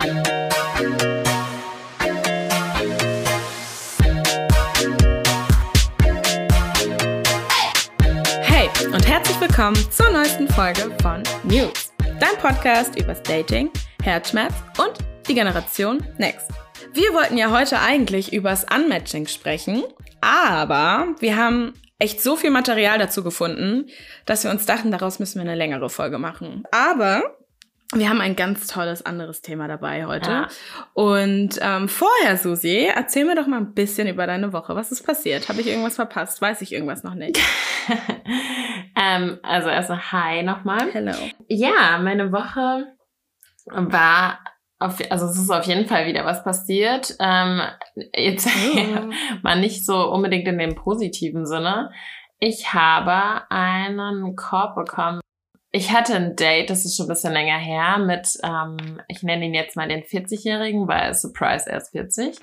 Hey und herzlich willkommen zur neuesten Folge von News, dein Podcast übers Dating, Herzschmerz und die Generation Next. Wir wollten ja heute eigentlich übers Unmatching sprechen, aber wir haben echt so viel Material dazu gefunden, dass wir uns dachten, daraus müssen wir eine längere Folge machen. Aber wir haben ein ganz tolles anderes Thema dabei heute. Ja. Und ähm, vorher, Susi, erzähl mir doch mal ein bisschen über deine Woche. Was ist passiert? Habe ich irgendwas verpasst? Weiß ich irgendwas noch nicht? ähm, also erstmal Hi nochmal. Hello. Ja, meine Woche war auf, also es ist auf jeden Fall wieder was passiert. Ähm, jetzt Oh. mal nicht so unbedingt in dem positiven Sinne. Ich habe einen Korb bekommen. Ich hatte ein Date, das ist schon ein bisschen länger her, mit, ähm, ich nenne ihn jetzt mal den 40-Jährigen, weil Surprise, er ist 40.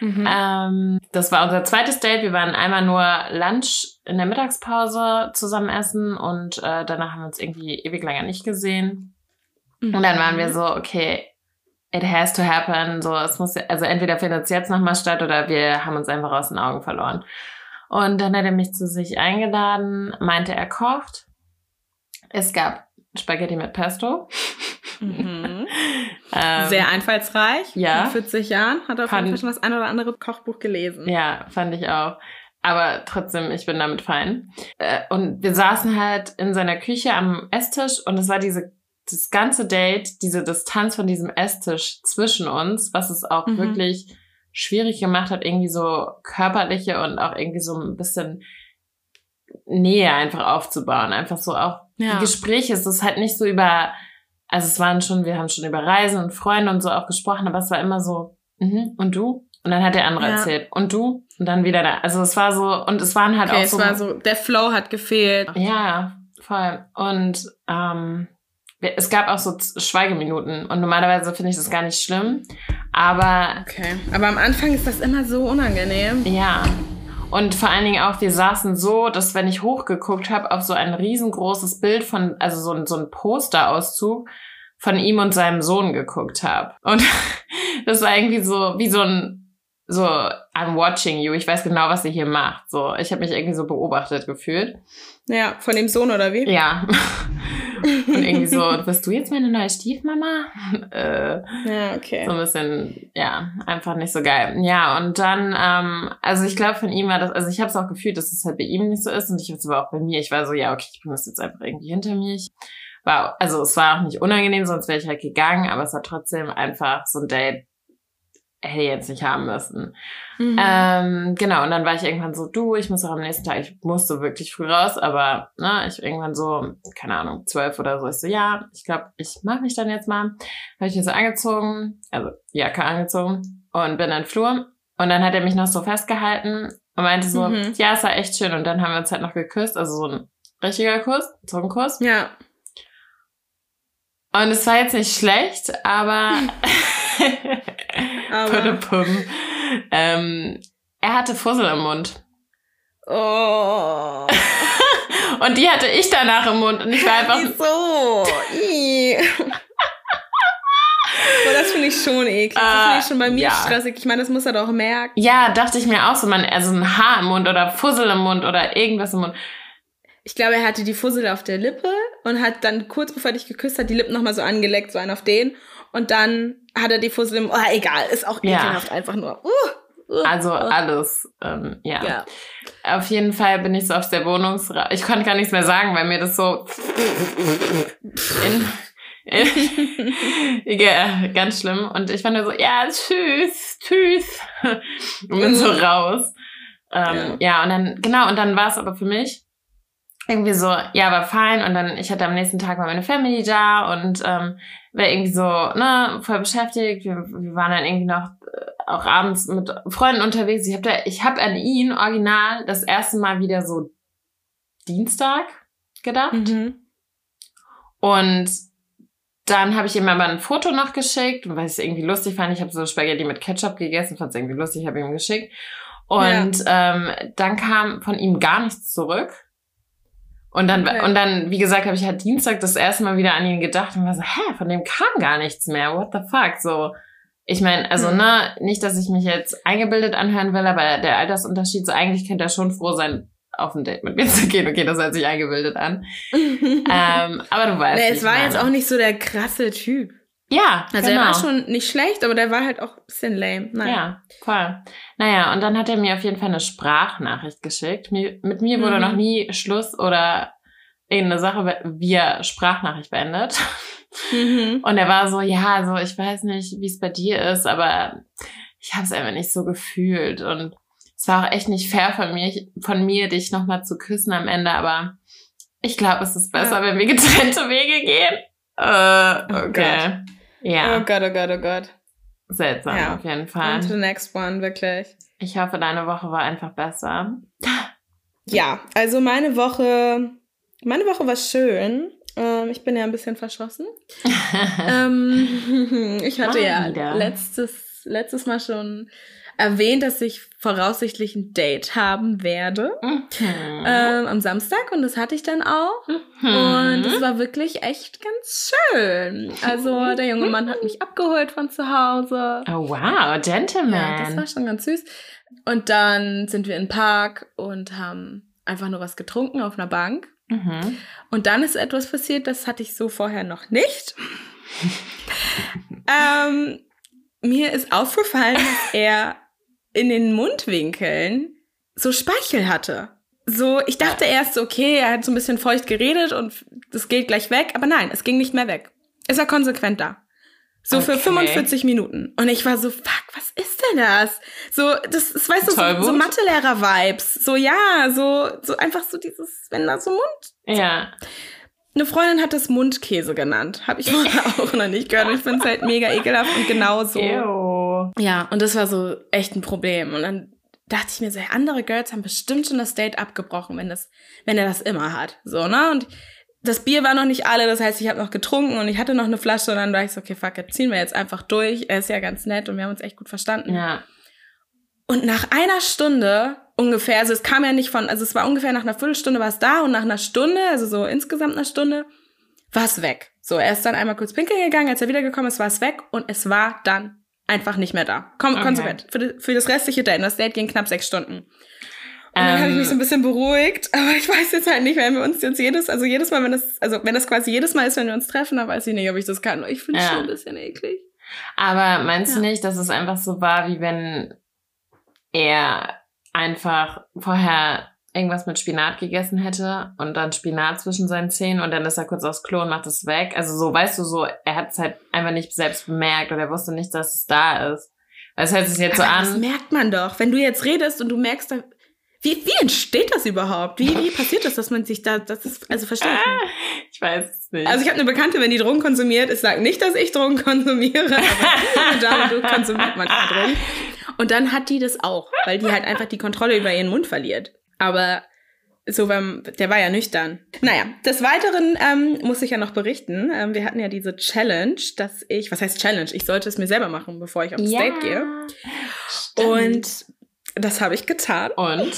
Mhm. Ähm, das war unser zweites Date. Wir waren einmal nur Lunch in der Mittagspause zusammen essen und äh, danach haben wir uns irgendwie ewig lange nicht gesehen. Und dann waren wir so, okay, it has to happen. So, es muss, also entweder findet es jetzt nochmal statt oder wir haben uns einfach aus den Augen verloren. Und dann hat er mich zu sich eingeladen, meinte, er kocht. Es gab Spaghetti mit Pesto. Mhm. Ähm, Sehr einfallsreich. ja. Mit 40 Jahren hat er auf jeden Fall schon das ein oder andere Kochbuch gelesen. Ja, fand ich auch. Aber trotzdem, ich bin damit fein. Äh, Und wir saßen halt in seiner Küche am Esstisch und es war diese, das ganze Date, diese Distanz von diesem Esstisch zwischen uns, was es auch Mhm. wirklich schwierig gemacht hat, irgendwie so körperliche und auch irgendwie so ein bisschen Nähe einfach aufzubauen. Einfach so auch Ja. die Gespräche, es ist halt nicht so über, also es waren schon, wir haben schon über Reisen und Freunde und so auch gesprochen, aber es war immer so, mhm, und du? Und dann hat der andere Ja. erzählt, und du? Und dann wieder da. Also es war so, und es waren halt Okay, auch es so. war so, der Flow hat gefehlt. Ja, voll. Und ähm, es gab auch so Schweigeminuten. Und normalerweise finde ich das gar nicht schlimm. Aber Okay. Aber am Anfang ist das immer so unangenehm. ja. Und vor allen Dingen auch, wir saßen so, dass wenn ich hochgeguckt habe, auf so ein riesengroßes Bild von, also so ein, so ein Posterauszug von ihm und seinem Sohn geguckt habe. Und das war irgendwie so wie so ein, so, I'm watching you. Ich weiß genau, was ihr hier macht. So, ich habe mich irgendwie so beobachtet gefühlt. Ja, von dem Sohn oder wie? Ja. Und irgendwie so, bist du jetzt meine neue Stiefmama? äh, Ja, okay. so ein bisschen, ja, einfach nicht so geil. Ja, und dann, ähm, also ich glaube, von ihm war das, also ich habe es auch gefühlt, dass es halt bei ihm nicht so ist und ich habe es aber auch bei mir. Ich war so, ja, okay, ich bringe das jetzt einfach irgendwie hinter mich. War, also es war auch nicht unangenehm, sonst wäre ich halt gegangen, aber es war trotzdem einfach so ein Date, hätte ich jetzt nicht haben müssen. Mhm. Ähm, genau, und dann war ich irgendwann so, du, ich muss auch am nächsten Tag, ich musste wirklich früh raus, aber ne, ich irgendwann so, keine Ahnung, zwölf oder so, ich so, ja, ich glaube, ich mache mich dann jetzt mal. Habe ich mir so angezogen, also Jacke angezogen und bin in den Flur. Und dann hat er mich noch so festgehalten und meinte so, Mhm. ja, es war echt schön. Und dann haben wir uns halt noch geküsst, also so ein richtiger Kuss, Zungenkuss. ja. Und es war jetzt nicht schlecht, aber, Aber- ähm, er hatte Fussel im Mund. Oh. Und die hatte ich danach im Mund und ich war einfach, Wieso? Oh, das finde ich schon eklig. Das Äh, finde ich schon bei mir ja. stressig. Ich meine, das muss er doch merken. ja, dachte ich mir auch so, man, also ein Haar im Mund oder Fussel im Mund oder irgendwas im Mund. Ich glaube, er hatte die Fussel auf der Lippe und hat dann kurz bevor er dich geküsst hat, die Lippen nochmal so angeleckt, so einen auf den. Und dann hat er die Fussel im... Oh, egal. Ist auch Ja. ekelhaft einfach nur. Uh, uh, Also uh. alles, ähm, ja. Ja. Auf jeden Fall bin ich so auf der Wohnungsra Ich konnte gar nichts mehr sagen, weil mir das so in, in, ja, ganz schlimm. Und ich war nur so, ja, tschüss, tschüss. Und bin so raus. Ähm, ja. und dann, genau, und dann war es aber für mich irgendwie so, ja, war fein. Und dann, ich hatte am nächsten Tag mal meine Family da und ähm, war irgendwie so, ne, voll beschäftigt. Wir, wir waren dann irgendwie noch äh, auch abends mit Freunden unterwegs. Ich habe da, ich habe an ihn original das erste Mal wieder so Dienstag gedacht. Mhm. Und dann habe ich ihm aber ein Foto noch geschickt, weil ich es irgendwie lustig fand. Ich habe so Spaghetti mit Ketchup gegessen, fand es irgendwie lustig, habe ihm geschickt. Und ähm, dann kam von ihm gar nichts zurück. Und dann, Okay. und dann, wie gesagt, habe ich halt Dienstag das erste Mal wieder an ihn gedacht und war so, hä, von dem kam gar nichts mehr. What the fuck? So, ich meine, also, Hm. ne, nicht, dass ich mich jetzt eingebildet anhören will, aber der Altersunterschied, so eigentlich könnte er schon froh sein, auf ein Date mit mir zu gehen. Okay, das hört sich eingebildet an. Ähm, aber du weißt. nee, es war meine. jetzt auch nicht so der krasse Typ. Ja, Also genau. er war schon nicht schlecht, aber der war halt auch ein bisschen lame. Naja. Ja, voll. Naja, und dann hat er mir auf jeden Fall eine Sprachnachricht geschickt. Mir, mit mir wurde Mhm. noch nie Schluss oder irgendeine Sache via Sprachnachricht beendet. Mhm. Und er war so, ja, also ich weiß nicht, wie es bei dir ist, aber ich habe es einfach nicht so gefühlt. Und es war auch echt nicht fair von mir, von mir dich nochmal zu küssen am Ende, aber ich glaube, es ist besser, Ja. wenn wir getrennte Wege gehen. Äh, Oh okay. Ja, Oh Gott, oh Gott, oh Gott. seltsam Ja. auf jeden On Fall. to the next one, wirklich. Ich hoffe, deine Woche war einfach besser. Ja, also meine Woche, meine Woche war schön. Ähm, ich bin ja ein bisschen verschossen. ähm, ich hatte Mal ja wieder. letztes, letztes Mal schon erwähnt, dass ich voraussichtlich ein Date haben werde. Mhm. Ähm, am Samstag und das hatte ich dann auch. Mhm. Und es war wirklich echt ganz schön. Also der junge Mann hat mich abgeholt von zu Hause. oh wow, Gentleman. Ja, das war schon ganz süß. Und dann sind wir in den Park und haben einfach nur was getrunken auf einer Bank. mhm. Und dann ist etwas passiert, das hatte ich so vorher noch nicht. ähm, mir ist aufgefallen, dass er in den Mundwinkeln so Speichel hatte. So, ich dachte erst, okay, er hat so ein bisschen feucht geredet und das geht gleich weg, aber nein, es ging nicht mehr weg. Es war konsequent da. So für Okay. 45 Minuten. Und ich war so, fuck, was ist denn das? So, das ist, weißt du, so, so Mathelehrer-Vibes. So, ja, so, so einfach so dieses, wenn da so Mund Ja. eine Freundin hat das Mundkäse genannt. Habe ich vorher auch noch nicht gehört. Ich finde es halt mega ekelhaft und genau so. Ew. Ja, und das war so echt ein Problem. Und dann dachte ich mir so, ja, andere Girls haben bestimmt schon das Date abgebrochen, wenn, das, wenn er das immer hat. So, ne? Und das Bier war noch nicht alle, das heißt, ich habe noch getrunken und ich hatte noch eine Flasche und dann war ich so, okay, fuck it, ziehen wir jetzt einfach durch. Er ist ja ganz nett und wir haben uns echt gut verstanden. Ja. Und nach einer Stunde ungefähr, also es kam ja nicht von, also es war ungefähr nach einer Viertelstunde war es da und nach einer Stunde, also so insgesamt einer Stunde, war es weg. So, er ist dann einmal kurz pinkeln gegangen, als er wiedergekommen ist, war es weg und es war dann einfach nicht mehr da. Kon Okay. Konsequent. Für, für das restliche Date. Das Date ging knapp sechs Stunden. Und dann habe ich Ähm, mich so ein bisschen beruhigt, aber ich weiß jetzt halt nicht, wenn wir uns jetzt jedes, also jedes Mal, wenn das, also wenn das quasi jedes Mal ist, wenn wir uns treffen, dann weiß ich nicht, ob ich das kann. Ich finde es Ja. schon ein bisschen eklig. Aber meinst du Ja. nicht, dass es einfach so war, wie wenn er einfach vorher irgendwas mit Spinat gegessen hätte und dann Spinat zwischen seinen Zähnen und dann ist er kurz aufs Klo und macht es weg? Also so, weißt du, so, er hat es halt einfach nicht selbst bemerkt oder er wusste nicht, dass es da ist. Es hört sich jetzt so Aber das an. merkt man doch. Wenn du jetzt redest und du merkst, dann, wie, wie entsteht das überhaupt? Wie, wie passiert das, dass man sich da, das ist, also verstehe ich nicht. Ich weiß es nicht. Also ich habe eine Bekannte, wenn die Drogen konsumiert, ich sage nicht, dass ich Drogen konsumiere, aber eine Dame du konsumiert manchmal Drogen. Und dann hat die das auch, weil die halt einfach die Kontrolle über ihren Mund verliert. Aber so beim, der war ja nüchtern. Naja, des Weiteren ähm, muss ich ja noch berichten. Ähm, wir hatten ja diese Challenge, dass ich, was heißt Challenge? Ich sollte es mir selber machen, bevor ich aufs Date gehe. Stimmt. Und das habe ich getan. Und?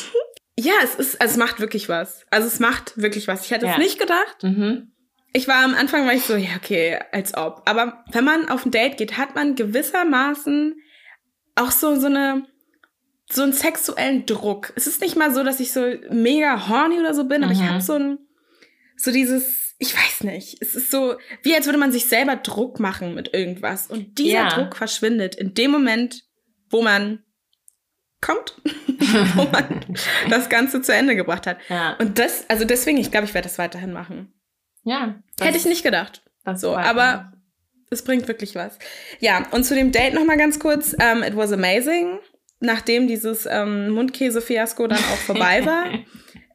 Ja, es ist, also es macht wirklich was. Also es macht wirklich was. Ich hätte Ja. es nicht gedacht. Mhm. Ich war am Anfang, war ich so, ja, okay, als ob. Aber wenn man auf ein Date geht, hat man gewissermaßen auch so, so eine, so einen sexuellen Druck. Es ist nicht mal so, dass ich so mega horny oder so bin, aber ich Mhm. habe so ein, so dieses, ich weiß nicht, es ist so, wie als würde man sich selber Druck machen mit irgendwas. Und dieser Ja. Druck verschwindet in dem Moment, wo man kommt, wo man das Ganze zu Ende gebracht hat. Ja. Und das, also deswegen, ich glaube, ich werde das weiterhin machen. Ja. Hätte ich nicht gedacht. So, aber es bringt wirklich was. Ja, und zu dem Date noch mal ganz kurz. Ähm, it was amazing. Nachdem dieses ähm, Mundkäse-Fiasko dann auch vorbei war.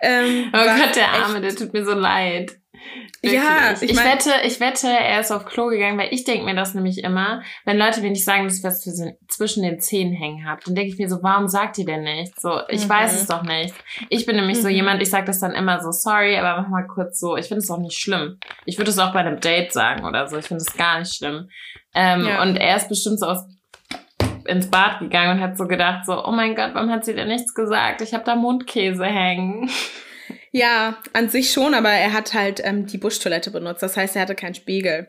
Ähm, Oh Gott, der Arme, der tut mir so leid. Ja, Wirklich. ich ich, mein- wette, ich wette, er ist auf Klo gegangen, weil ich denke mir das nämlich immer, wenn Leute mir nicht sagen, dass ich was zwischen- den Zähnen hängen habe, dann denke ich mir so, warum sagt ihr denn nicht? So, ich Mhm. weiß es doch nicht. Ich bin nämlich so Mhm. jemand, ich sage das dann immer so, sorry, aber mach mal kurz so. Ich finde es auch nicht schlimm. Ich würde es auch bei einem Date sagen oder so. Ich finde es gar nicht schlimm. Ähm, Ja. Und er ist bestimmt so aus ins Bad gegangen und hat so gedacht, so, oh mein Gott, warum hat sie denn nichts gesagt? Ich habe da Mundkäse hängen. Ja, an sich schon, aber er hat halt ähm, die Buschtoilette benutzt. Das heißt, er hatte keinen Spiegel.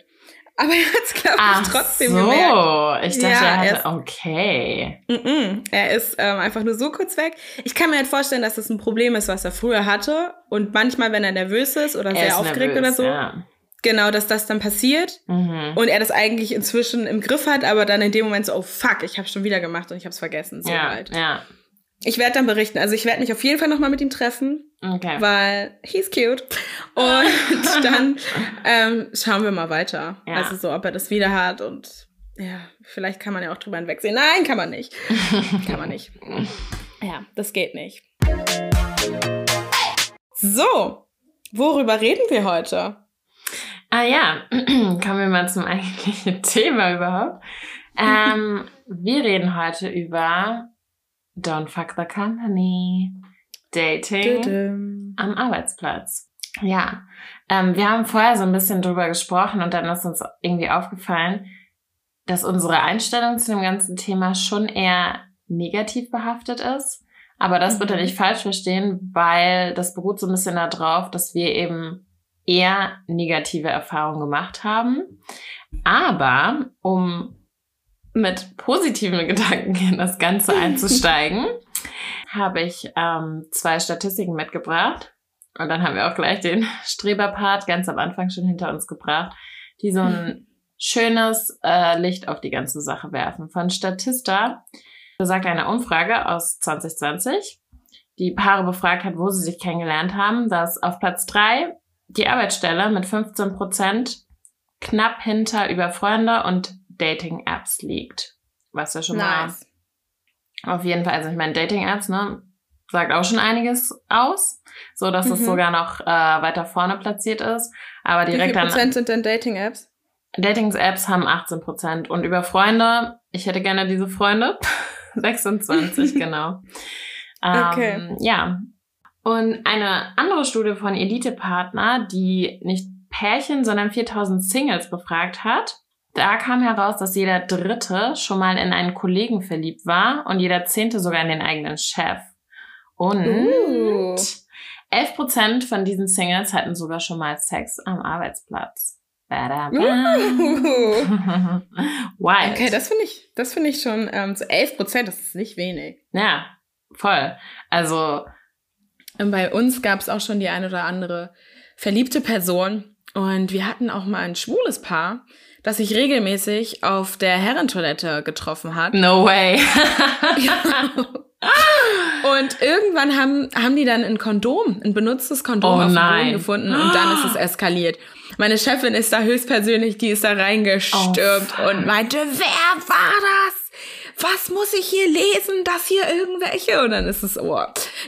Aber er hat es, glaube ich, trotzdem so. gemerkt. Ich dachte, ja, er hatte, okay. Mm -mm, er ist ähm, einfach nur so kurz weg. Ich kann mir halt vorstellen, dass das ein Problem ist, was er früher hatte. Und manchmal, wenn er nervös ist oder er sehr ist aufgeregt nervös, oder so, ja. Genau, dass das dann passiert. Mhm. Und er das eigentlich inzwischen im Griff hat, aber dann in dem Moment so, oh fuck, ich habe schon wieder gemacht und ich habe es vergessen. So ja, halt. ja. Ich werde dann berichten. Also ich werde mich auf jeden Fall nochmal mit ihm treffen. Okay. Weil he's cute. Und dann ähm, schauen wir mal weiter. Ja. Also so, ob er das wieder hat und ja, vielleicht kann man ja auch drüber hinwegsehen. Nein, kann man nicht. kann man nicht. Ja, das geht nicht. So, worüber reden wir heute? Ah ja, kommen wir mal zum eigentlichen Thema überhaupt. Ähm, wir reden heute über Don't fuck the company. Dating Dudum. am Arbeitsplatz. Ja, ähm, wir haben vorher so ein bisschen drüber gesprochen und dann ist uns irgendwie aufgefallen, dass unsere Einstellung zu dem ganzen Thema schon eher negativ behaftet ist. Aber das bitte mhm. nicht falsch verstehen, weil das beruht so ein bisschen darauf, dass wir eben eher negative Erfahrungen gemacht haben. Aber um mit positiven Gedanken in das Ganze einzusteigen, habe ich ähm, zwei Statistiken mitgebracht. Und dann haben wir auch gleich den Streberpart ganz am Anfang schon hinter uns gebracht, die so ein schönes äh, Licht auf die ganze Sache werfen. Von Statista besagt eine Umfrage aus 2020, die Paare befragt hat, wo sie sich kennengelernt haben, dass auf Platz drei die Arbeitsstelle mit 15 Prozent knapp hinter über Freunde und Dating-Apps liegt. Was ja schon nice. mal auf jeden Fall, also ich meine, Dating-Apps, ne, sagt auch schon einiges aus, so dass mhm. es sogar noch äh, weiter vorne platziert ist. Aber direkt Wie viel Prozent sind denn Dating-Apps? Dating-Apps haben 18 Prozent und über Freunde, ich hätte gerne diese Freunde, 26 genau. okay. Ähm, ja. Und eine andere Studie von Elite Partner, die nicht Pärchen, sondern 4000 Singles befragt hat, da kam heraus, dass jeder Dritte schon mal in einen Kollegen verliebt war und jeder Zehnte sogar in den eigenen Chef. Und uh. 11% von diesen Singles hatten sogar schon mal Sex am Arbeitsplatz. Uh. Wild. Okay, das finde ich, das finde ich schon, ähm, so 11%, das ist nicht wenig. Ja, voll. Also. Bei uns gab es auch schon die eine oder andere verliebte Person und wir hatten auch mal ein schwules Paar, das sich regelmäßig auf der Herrentoilette getroffen hat. No way. Und irgendwann haben, haben die dann ein Kondom, ein benutztes Kondom oh, auf dem Boden gefunden und dann ist es eskaliert. Meine Chefin ist da höchstpersönlich, die ist da reingestürmt oh, und meinte, wer war das? Was muss ich hier lesen, das hier irgendwelche? Und dann ist es, oh.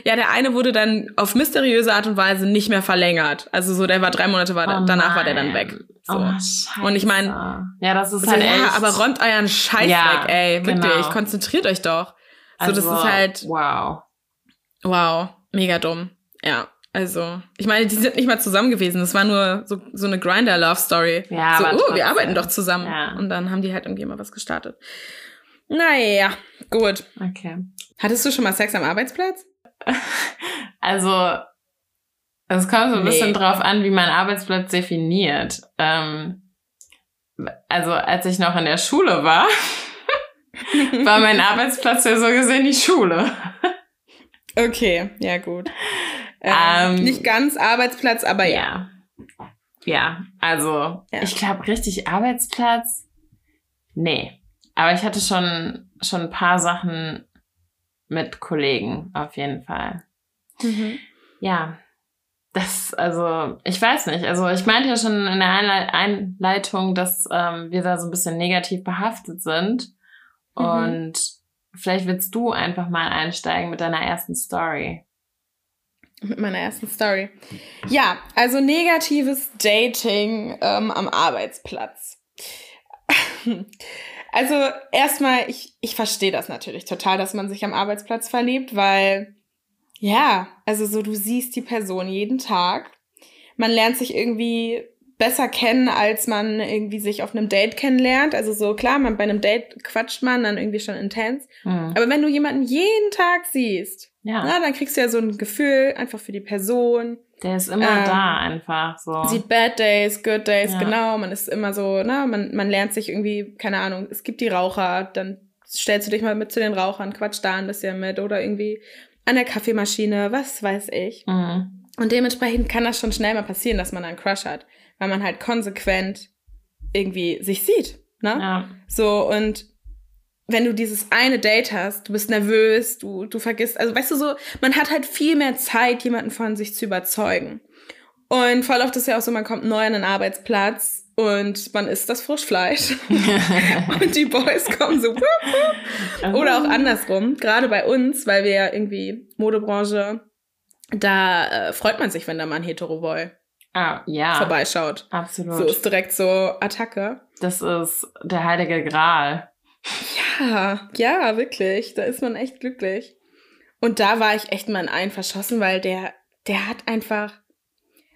Ja, der eine wurde dann auf mysteriöse Art und Weise nicht mehr verlängert. Also so, der war drei Monate, war, oh danach war der dann weg. So. Oh, und ich meine, ja, das ist halt so, echt. Ja, aber räumt euren Scheiß ja, weg, ey. Wirklich, genau. konzentriert euch doch. So, also, das ist halt. Wow. Wow. Mega dumm. Ja. Also, ich meine, die sind nicht mal zusammen gewesen. Das war nur so, so eine Grinder-Love-Story. Ja, so, oh, wir arbeiten doch zusammen. Ja. Und dann haben die halt irgendwie mal was gestartet. Naja, gut. Okay. Hattest du schon mal Sex am Arbeitsplatz? Also, es kommt so ein nee. bisschen drauf an, wie man Arbeitsplatz definiert. Ähm, also, als ich noch in der Schule war, war mein Arbeitsplatz ja so gesehen die Schule. Okay, ja gut. Ähm, ähm, nicht ganz Arbeitsplatz, aber ja. Ja, ja also ja. ich glaube richtig Arbeitsplatz, nee. Aber ich hatte schon, schon ein paar Sachen mit Kollegen, auf jeden Fall. Mhm. Ja, das, also, ich weiß nicht. Also, ich meinte ja schon in der Einleitung, dass ähm, wir da so ein bisschen negativ behaftet sind. Mhm. Und vielleicht willst du einfach mal einsteigen mit deiner ersten Story. Mit meiner ersten Story. Ja, also negatives Dating ähm, am Arbeitsplatz. Also erstmal, ich, ich verstehe das natürlich total, dass man sich am Arbeitsplatz verliebt, weil ja, also so du siehst die Person jeden Tag. Man lernt sich irgendwie besser kennen, als man irgendwie sich auf einem Date kennenlernt. Also so klar, man bei einem Date quatscht man dann irgendwie schon intens. Mhm. Aber wenn du jemanden jeden Tag siehst, ja. na, dann kriegst du ja so ein Gefühl einfach für die Person. Der ist immer ähm, da einfach so. Sieht Bad Days, Good Days, ja. genau. Man ist immer so, na, man, man lernt sich irgendwie, keine Ahnung, es gibt die Raucher, dann stellst du dich mal mit zu den Rauchern, quatsch da ein bisschen mit oder irgendwie an der Kaffeemaschine, was weiß ich. Mhm. Und dementsprechend kann das schon schnell mal passieren, dass man einen Crush hat, weil man halt konsequent irgendwie sich sieht, ne? Ja. So, und wenn du dieses eine Date hast, du bist nervös, du, du vergisst, also weißt du so, man hat halt viel mehr Zeit, jemanden von sich zu überzeugen. Und voll oft ist ja auch so, man kommt neu an einen Arbeitsplatz und man isst das Frischfleisch. und die Boys kommen so. Oder auch andersrum. Gerade bei uns, weil wir ja irgendwie Modebranche, da äh, freut man sich, wenn da mal ein Hetero-Boy ah, ja. vorbeischaut. Absolut. So ist direkt so Attacke. Das ist der heilige Gral. Ja, ja, wirklich. Da ist man echt glücklich. Und da war ich echt mal in einen verschossen, weil der, der hat einfach,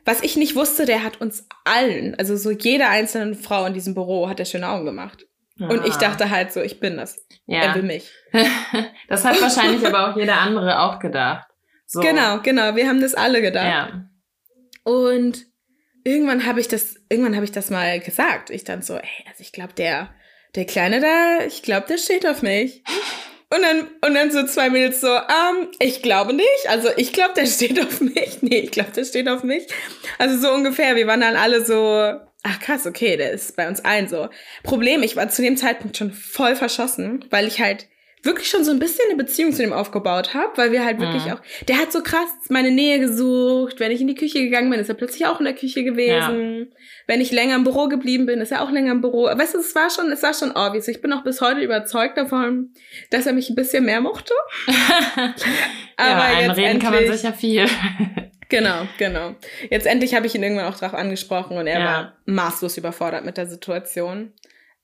was ich nicht wusste, der hat uns allen, also so jeder einzelnen Frau in diesem Büro hat er schöne Augen gemacht. Ah. Und ich ah. dachte halt so, ich bin das. Ja. Er will mich. das hat wahrscheinlich aber auch jeder andere auch gedacht. So. Genau, genau. Wir haben das alle gedacht. Ja. Und irgendwann habe ich das, irgendwann habe ich das mal gesagt. Ich dann so, ey, also ich glaube, der, der Kleine da, ich glaube, der steht auf mich. Und dann, und dann so zwei Mädels so, ähm, ich glaube nicht. Also ich glaube, der steht auf mich. Nee, ich glaube, der steht auf mich. Also so ungefähr. Wir waren dann alle so, ach krass, okay, der ist bei uns allen so. Problem, ich war zu dem Zeitpunkt schon voll verschossen, weil ich halt wirklich schon so ein bisschen eine Beziehung zu dem aufgebaut habe, weil wir halt wirklich mhm. auch, der hat so krass meine Nähe gesucht. Wenn ich in die Küche gegangen bin, ist er plötzlich auch in der Küche gewesen. Ja. Wenn ich länger im Büro geblieben bin, ist er auch länger im Büro. Weißt du, es war schon, es war schon obvious. Ich bin auch bis heute überzeugt davon, dass er mich ein bisschen mehr mochte. Aber ja, jetzt Reden kann man sicher viel. Genau, genau. Jetzt endlich habe ich ihn irgendwann auch drauf angesprochen und er ja. war maßlos überfordert mit der Situation.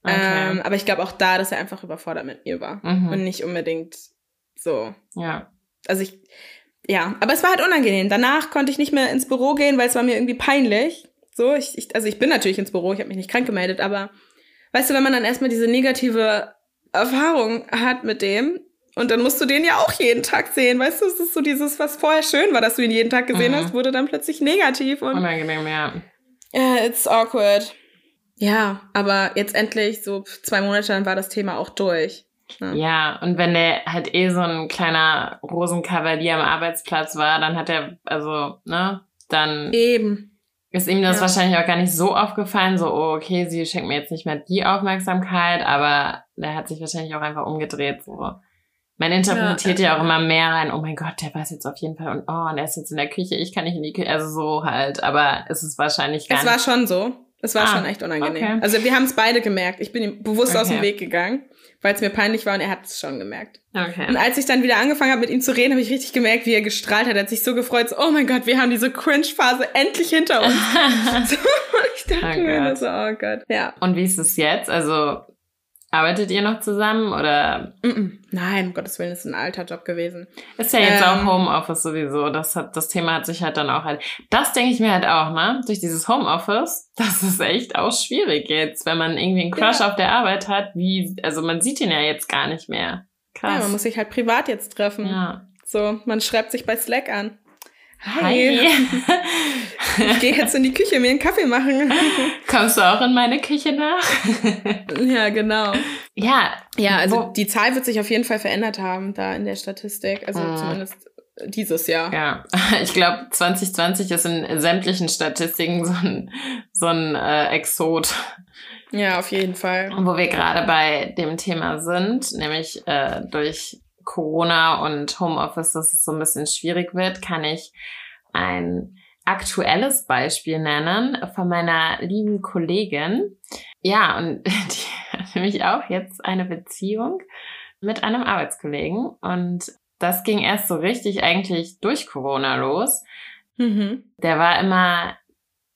Okay. Ähm, aber ich glaube auch da, dass er einfach überfordert mit mir war. Mhm. Und nicht unbedingt so. Ja. Also ich, ja, aber es war halt unangenehm. Danach konnte ich nicht mehr ins Büro gehen, weil es war mir irgendwie peinlich. So, ich, ich also ich bin natürlich ins Büro, ich habe mich nicht krank gemeldet, aber weißt du, wenn man dann erstmal diese negative Erfahrung hat mit dem und dann musst du den ja auch jeden Tag sehen, weißt du, es ist so dieses, was vorher schön war, dass du ihn jeden Tag gesehen mhm. hast, wurde dann plötzlich negativ und unangenehm, ja. Yeah, it's awkward. Ja, aber jetzt endlich, so zwei Monate, dann war das Thema auch durch. Ne? Ja, und wenn der halt eh so ein kleiner Rosenkavalier am Arbeitsplatz war, dann hat er, also, ne, dann. Eben. Ist ihm das ja. wahrscheinlich auch gar nicht so aufgefallen, so, oh, okay, sie schenkt mir jetzt nicht mehr die Aufmerksamkeit, aber der hat sich wahrscheinlich auch einfach umgedreht, so. Man interpretiert ja, ja, auch immer mehr rein, oh mein Gott, der weiß jetzt auf jeden Fall und oh, und er ist jetzt in der Küche, ich kann nicht in die Küche, also so halt, aber es ist wahrscheinlich gar es nicht. Es war schon so. Es war ah, schon echt unangenehm. Okay. Also wir haben es beide gemerkt. Ich bin ihm bewusst okay. aus dem Weg gegangen, weil es mir peinlich war und er hat es schon gemerkt. Okay. Und als ich dann wieder angefangen habe, mit ihm zu reden, habe ich richtig gemerkt, wie er gestrahlt hat. Er hat sich so gefreut, so, oh mein Gott, wir haben diese Cringe-Phase endlich hinter uns. so, ich dachte oh mir so, oh Gott. Ja. Und wie ist es jetzt? Also Arbeitet ihr noch zusammen oder? Nein, um Gottes Willen, ist ein alter Job gewesen. Ist ja jetzt ähm, auch Homeoffice sowieso. Das hat, das Thema hat sich halt dann auch halt. Das denke ich mir halt auch, ne? Durch dieses Homeoffice, das ist echt auch schwierig jetzt, wenn man irgendwie einen Crush ja. auf der Arbeit hat. Wie, also man sieht ihn ja jetzt gar nicht mehr. Krass. Ja, man muss sich halt privat jetzt treffen. Ja. So, man schreibt sich bei Slack an. Hi. ich gehe jetzt in die Küche mir einen Kaffee machen. Kommst du auch in meine Küche nach? ja, genau. Ja. Ja, also wo? die Zahl wird sich auf jeden Fall verändert haben, da in der Statistik. Also mm. zumindest dieses Jahr. Ja, ich glaube 2020 ist in sämtlichen Statistiken so ein, so ein äh, Exot. Ja, auf jeden Fall. Wo wir gerade bei dem Thema sind, nämlich äh, durch Corona und Homeoffice, dass es so ein bisschen schwierig wird, kann ich ein aktuelles Beispiel nennen von meiner lieben Kollegin. Ja, und die hat nämlich auch jetzt eine Beziehung mit einem Arbeitskollegen und das ging erst so richtig eigentlich durch Corona los. Mhm. Der war immer,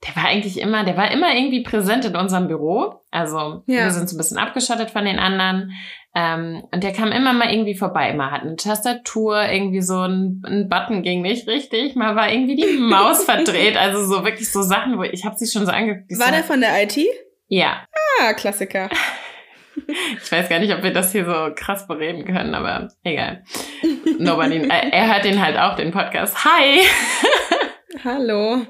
der war eigentlich immer, der war immer irgendwie präsent in unserem Büro. Also ja. wir sind so ein bisschen abgeschottet von den anderen. Ähm, und der kam immer mal irgendwie vorbei. Immer hat eine Tastatur, irgendwie so ein, ein Button ging nicht richtig. Mal war irgendwie die Maus verdreht. Also so wirklich so Sachen, wo ich habe sie schon so angeguckt. War der von der IT? Ja. Ah, Klassiker. Ich weiß gar nicht, ob wir das hier so krass bereden können, aber egal. Nobody, äh, er hört den halt auch, den Podcast. Hi! Hallo.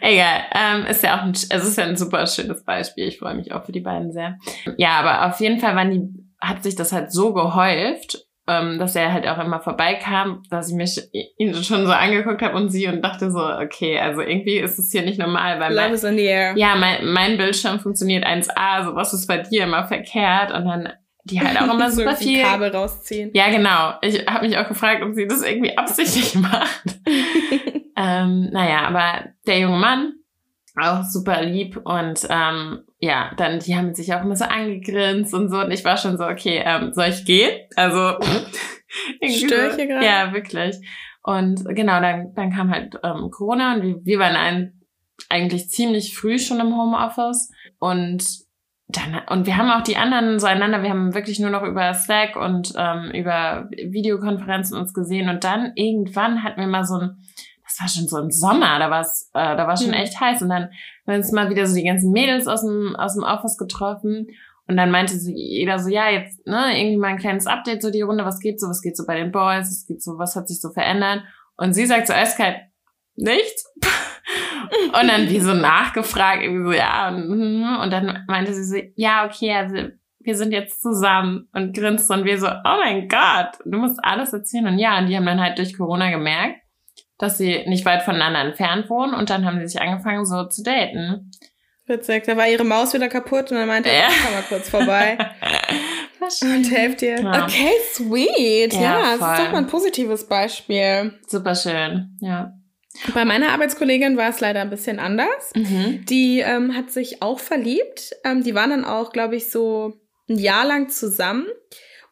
Egal, ähm, ist ja auch ein, es ist ja ein super schönes Beispiel. Ich freue mich auch für die beiden sehr. Ja, aber auf jeden Fall waren die, hat sich das halt so gehäuft, ähm, dass er halt auch immer vorbeikam, dass ich mich ihn schon so angeguckt habe und sie und dachte so, okay, also irgendwie ist es hier nicht normal, weil Love is in the air. ja, mein, mein Bildschirm funktioniert 1A, also was ist bei dir immer verkehrt und dann die halt auch immer so super viel. Kabel rausziehen. Ja, genau. Ich habe mich auch gefragt, ob sie das irgendwie absichtlich macht. ähm, naja, aber der junge Mann, auch super lieb und ähm, ja, dann, die haben sich auch immer so angegrinst und so und ich war schon so, okay, ähm, soll ich gehen? Also, irgendwie Störe ich hier gerade? Ja, wirklich. Und genau, dann, dann kam halt ähm, Corona und wir, wir waren ein, eigentlich ziemlich früh schon im Homeoffice und dann, und wir haben auch die anderen so einander, wir haben wirklich nur noch über Slack und ähm, über Videokonferenzen uns gesehen und dann irgendwann hatten wir mal so ein, das war schon so im Sommer, da war es, äh, da war schon Hm. echt heiß und dann haben uns mal wieder so die ganzen Mädels aus dem, aus dem Office getroffen und dann meinte so jeder so, ja, jetzt, ne, irgendwie mal ein kleines Update, so die Runde, was geht so, was geht so bei den Boys, was geht so, was hat sich so verändert und sie sagt so eiskalt, nichts. Und dann wie so nachgefragt, irgendwie so, ja, und, mhm. und dann meinte sie so, ja, okay, also wir sind jetzt zusammen und grinst und wir so, oh mein Gott, du musst alles erzählen. Und ja, und die haben dann halt durch Corona gemerkt, dass sie nicht weit voneinander entfernt wohnen und dann haben sie sich angefangen so zu daten. Witzig, da war ihre Maus wieder kaputt und dann meinte er, Ja. komm mal kurz vorbei und helft dir. Ja. Okay, sweet. Ja, Ja, das voll. ist doch mal ein positives Beispiel. Super schön, ja. Bei meiner Arbeitskollegin war es leider ein bisschen anders. Mhm. Die ähm, hat sich auch verliebt. Ähm, die waren dann auch, glaube ich, so ein Jahr lang zusammen.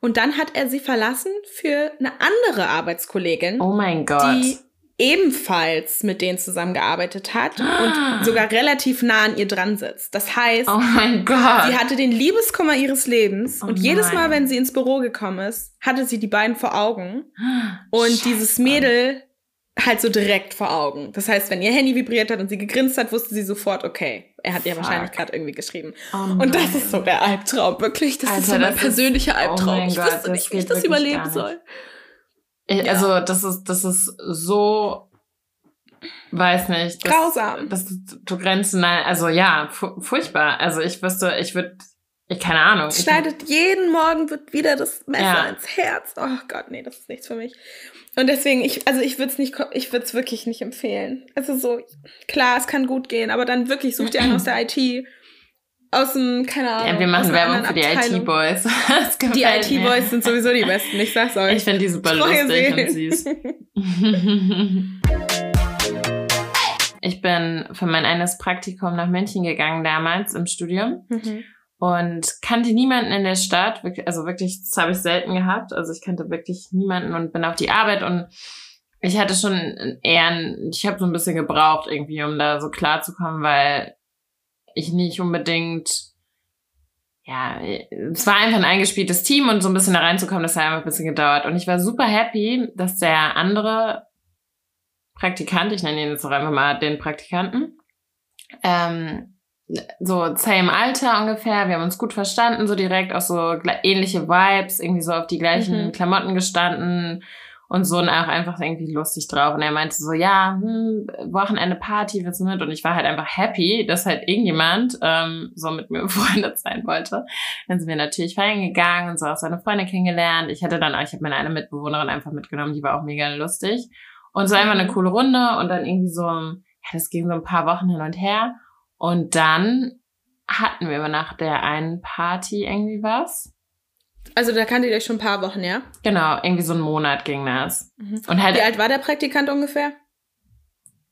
Und dann hat er sie verlassen für eine andere Arbeitskollegin, Oh mein Gott. die ebenfalls mit denen zusammengearbeitet hat und sogar relativ nah an ihr dran sitzt. Das heißt, oh mein Gott. sie hatte den Liebeskummer ihres Lebens Oh und jedes nein. Mal, wenn sie ins Büro gekommen ist, hatte sie die beiden vor Augen und Scheiße. dieses Mädel halt so direkt vor Augen. Das heißt, wenn ihr Handy vibriert hat und sie gegrinst hat, wusste sie sofort, okay, er hat ihr wahrscheinlich gerade irgendwie geschrieben. Oh Und das ist so der Albtraum, wirklich. Das ist Alter, so mein das ist- persönlicher oh Albtraum. mein ich Gott, wüsste nicht, wie ich das überleben soll. Ich- Ja. Also, das ist, das ist so, weiß nicht. Das, Grausam. Das ist so Grenzen, nein, also ja, fu furchtbar. Also ich wüsste, ich würde, ich keine Ahnung. Ich, Schneidet jeden Morgen wird wieder das Messer Ja. ins Herz. Oh Gott, nee, das ist nichts für mich. Und deswegen, ich, also ich würde es nicht, ich würde es wirklich nicht empfehlen. Also so, klar, es kann gut gehen, aber dann wirklich such dir einen aus der IT, aus dem, keine Ahnung. ja, wir machen Werbung für die. IT-Boys. Die. IT-Boys sind sowieso die besten, ich sag's euch. Ich finde die super Treue lustig und Seelen. süß. Ich bin für mein eines Praktikum nach München gegangen damals im Studium Mhm. und kannte niemanden in der Stadt. Also wirklich, das habe ich selten gehabt. Also ich kannte wirklich niemanden und bin auf die Arbeit und ich hatte schon eher, ich habe so ein bisschen gebraucht irgendwie, um da so klar zu kommen, weil ich nicht unbedingt, ja, es war einfach ein eingespieltes Team und so ein bisschen da reinzukommen, das hat einfach ein bisschen gedauert. Und ich war super happy, dass der andere Praktikant, ich nenne ihn jetzt auch einfach mal den Praktikanten, ähm, so same Alter ungefähr, wir haben uns gut verstanden, so direkt auch so ähnliche Vibes, irgendwie so auf die gleichen Mhm. Klamotten gestanden und so und auch einfach irgendwie lustig drauf. Und er meinte so, ja, hm, Wochenende Party, willst du mit? Und ich war halt einfach happy, dass halt irgendjemand ähm, so mit mir befreundet sein wollte. Dann sind wir natürlich feiern gegangen und so auch seine Freunde kennengelernt. Ich hatte dann auch, ich habe meine eine Mitbewohnerin einfach mitgenommen, die war auch mega lustig. Und so einfach eine coole Runde und dann irgendwie so, ja, das ging so ein paar Wochen hin und her. Und dann hatten wir nach der einen Party irgendwie was. Also da kanntet ihr euch schon ein paar Wochen, ja? Genau, irgendwie so einen Monat ging das. Mhm. Und halt, Wie alt war der Praktikant ungefähr?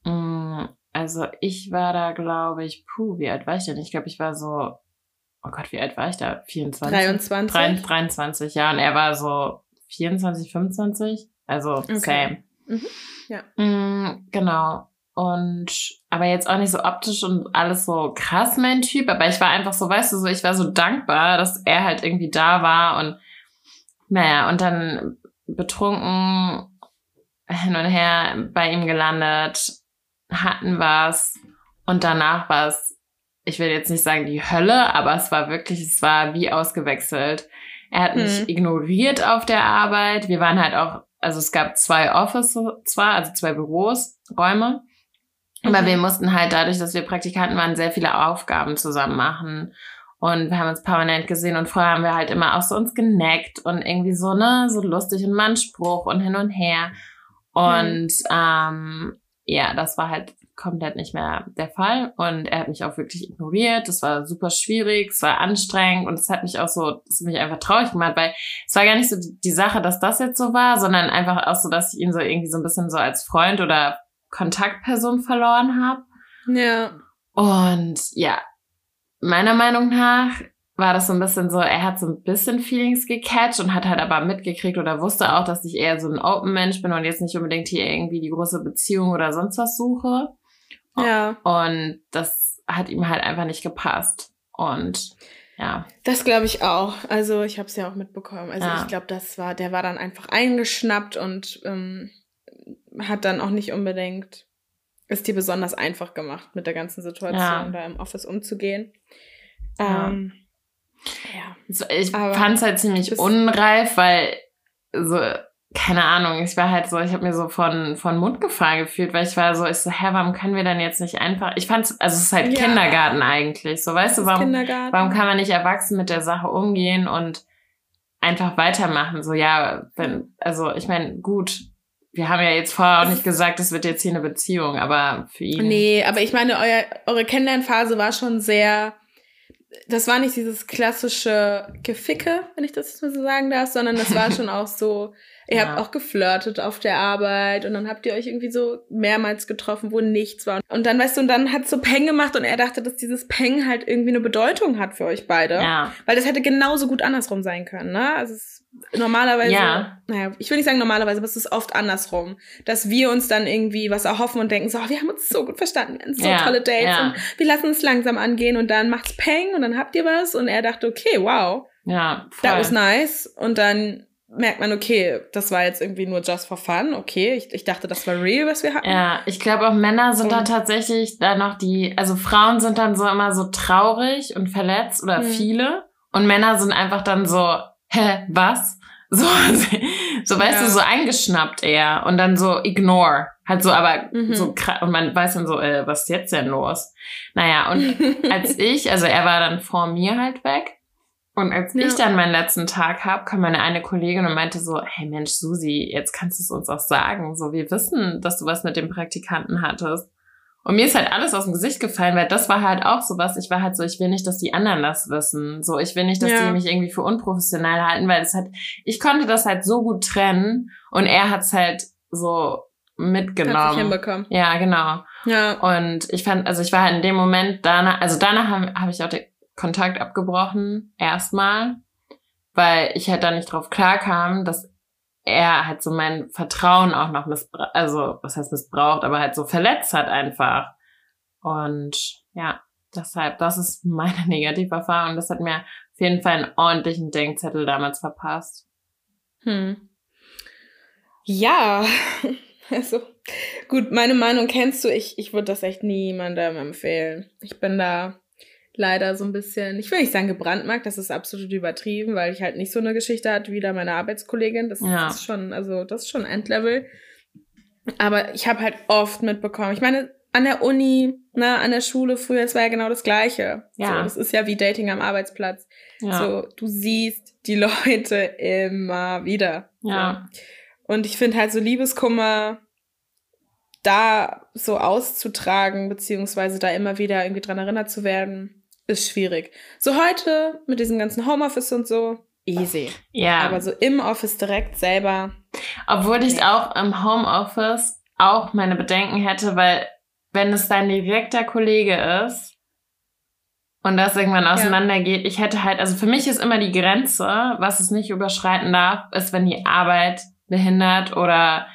mh, also ich war da, glaube ich, puh, wie alt war ich denn? Ich glaube, ich war so, oh Gott, wie alt war ich da? 24? 23? Drei- 23, ja. Und er war so 24, 25. Also Okay. same. Mhm, ja. Mm, genau. Und aber jetzt auch nicht so optisch und alles so krass mein Typ, aber ich war einfach so, weißt du, so ich war so dankbar, dass er halt irgendwie da war und naja, und dann betrunken hin und her bei ihm gelandet, hatten was und danach war es, ich will jetzt nicht sagen die Hölle, aber es war wirklich, es war wie ausgewechselt. Er hat mich Mhm. ignoriert auf der Arbeit. Wir waren halt auch also es gab zwei Office zwar, also zwei Büros, Räume. Aber mhm. wir mussten halt dadurch, dass wir Praktikanten waren, sehr viele Aufgaben zusammen machen. Und wir haben uns permanent gesehen und vorher haben wir halt immer auch so uns geneckt und irgendwie so, ne, so lustig und Mannspruch und hin und her. Und mhm. ähm, ja, das war halt komplett nicht mehr der Fall. Und er hat mich auch wirklich ignoriert. Das war super schwierig, es war anstrengend und es hat mich auch so, es hat mich einfach traurig gemacht, weil es war gar nicht so die Sache, dass das jetzt so war, sondern einfach auch so, dass ich ihn so irgendwie so ein bisschen so als Freund oder Kontaktperson verloren habe. Ja. Und ja, meiner Meinung nach war das so ein bisschen so, er hat so ein bisschen Feelings gecatcht und hat halt aber mitgekriegt oder wusste auch, dass ich eher so ein Open-Mensch bin und jetzt nicht unbedingt hier irgendwie die große Beziehung oder sonst was suche. Ja. Und das hat ihm halt einfach nicht gepasst. Und ja. Das glaube ich auch. Also ich habe es ja auch mitbekommen. Also ja. ich glaube, das war, der war dann einfach eingeschnappt und ähm, hat dann auch nicht unbedingt ist dir besonders einfach gemacht, mit der ganzen Situation ja. da im Office umzugehen. Ja. Ähm, ja. Ich fand es halt ziemlich unreif, weil so, keine Ahnung, ich war halt so, ich habe mir so von, von Mund gefahren gefühlt, weil ich war so, ich so, hä, warum können wir dann jetzt nicht einfach, ich fand's, also es ist halt ja. Kindergarten eigentlich, so, weißt du, warum, warum kann man nicht erwachsen mit der Sache umgehen und einfach weitermachen, so, ja, wenn, also, ich meine, gut, wir haben ja jetzt vorher auch nicht gesagt, es wird jetzt hier eine Beziehung, aber für ihn. Nee, aber ich meine, euer, eure Kennenlernphase war schon sehr, das war nicht dieses klassische Geficke, wenn ich das jetzt mal so sagen darf, sondern das war schon auch so, Ihr ja. habt auch geflirtet auf der Arbeit und dann habt ihr euch irgendwie so mehrmals getroffen, wo nichts war. Und dann, weißt du, und dann hat so Peng gemacht und er dachte, dass dieses Peng halt irgendwie eine Bedeutung hat für euch beide. Ja. Weil das hätte genauso gut andersrum sein können, ne? Also es ist normalerweise, ja. naja, ich will nicht sagen normalerweise, aber es ist oft andersrum. Dass wir uns dann irgendwie was erhoffen und denken, so, wir haben uns so gut verstanden, wir hatten so ja. tolle Dates ja. und wir lassen uns langsam angehen und dann macht's Peng und dann habt ihr was und er dachte, okay, wow. Ja, voll. That was nice. Und dann merkt man, okay, das war jetzt irgendwie nur just for fun, okay, ich, ich dachte, das war real, was wir hatten. Ja, ich glaube auch Männer sind und dann tatsächlich da noch die, also Frauen sind dann so immer so traurig und verletzt oder mhm. viele und Männer sind einfach dann so, hä, was? So, so weißt ja. du, so eingeschnappt eher und dann so ignore. Halt so, aber mhm. so und man weiß dann so, äh, was ist jetzt denn los? Naja, und als ich, also er war dann vor mir halt weg und als ja. ich dann meinen letzten Tag habe, kam meine eine Kollegin und meinte so, hey Mensch, Susi, jetzt kannst du es uns auch sagen. So, wir wissen, dass du was mit dem Praktikanten hattest. Und mir ist halt alles aus dem Gesicht gefallen, weil das war halt auch so was. Ich war halt so, ich will nicht, dass die anderen das wissen. So, ich will nicht, dass ja. die mich irgendwie für unprofessionell halten, weil es halt, ich konnte das halt so gut trennen und er hat's halt so mitgenommen. Hat sich hinbekommen. Ja, genau. Ja. Und ich fand, also ich war halt in dem Moment danach, also danach habe hab ich auch den, Kontakt abgebrochen, erstmal, weil ich halt da nicht drauf klarkam, dass er halt so mein Vertrauen auch noch missbraucht, also was heißt missbraucht, aber halt so verletzt hat einfach. Und ja, deshalb, das ist meine Negativerfahrung. Das hat mir auf jeden Fall einen ordentlichen Denkzettel damals verpasst. Hm. Ja, also gut, meine Meinung kennst du. Ich, ich würde das echt niemandem empfehlen. Ich bin da leider so ein bisschen, ich will nicht sagen gebrandmarkt, das ist absolut übertrieben, weil ich halt nicht so eine Geschichte hatte wie da meine Arbeitskollegin. Das ja. ist schon, also das ist schon Endlevel. Aber ich habe halt oft mitbekommen, ich meine, an der Uni, ne, an der Schule früher, es war ja genau das Gleiche. Ja. So, das ist ja wie Dating am Arbeitsplatz. Ja. So, du siehst die Leute immer wieder. Ja. So. Und ich finde halt so Liebeskummer da so auszutragen, beziehungsweise da immer wieder irgendwie dran erinnert zu werden, ist schwierig. So heute mit diesem ganzen Homeoffice und so, easy. Ja. Aber so im Office direkt selber. Obwohl ich auch im Homeoffice auch meine Bedenken hätte, weil wenn es dein direkter Kollege ist und das irgendwann auseinandergeht, ja. ich hätte halt, also für mich ist immer die Grenze, was es nicht überschreiten darf, ist, wenn die Arbeit behindert oder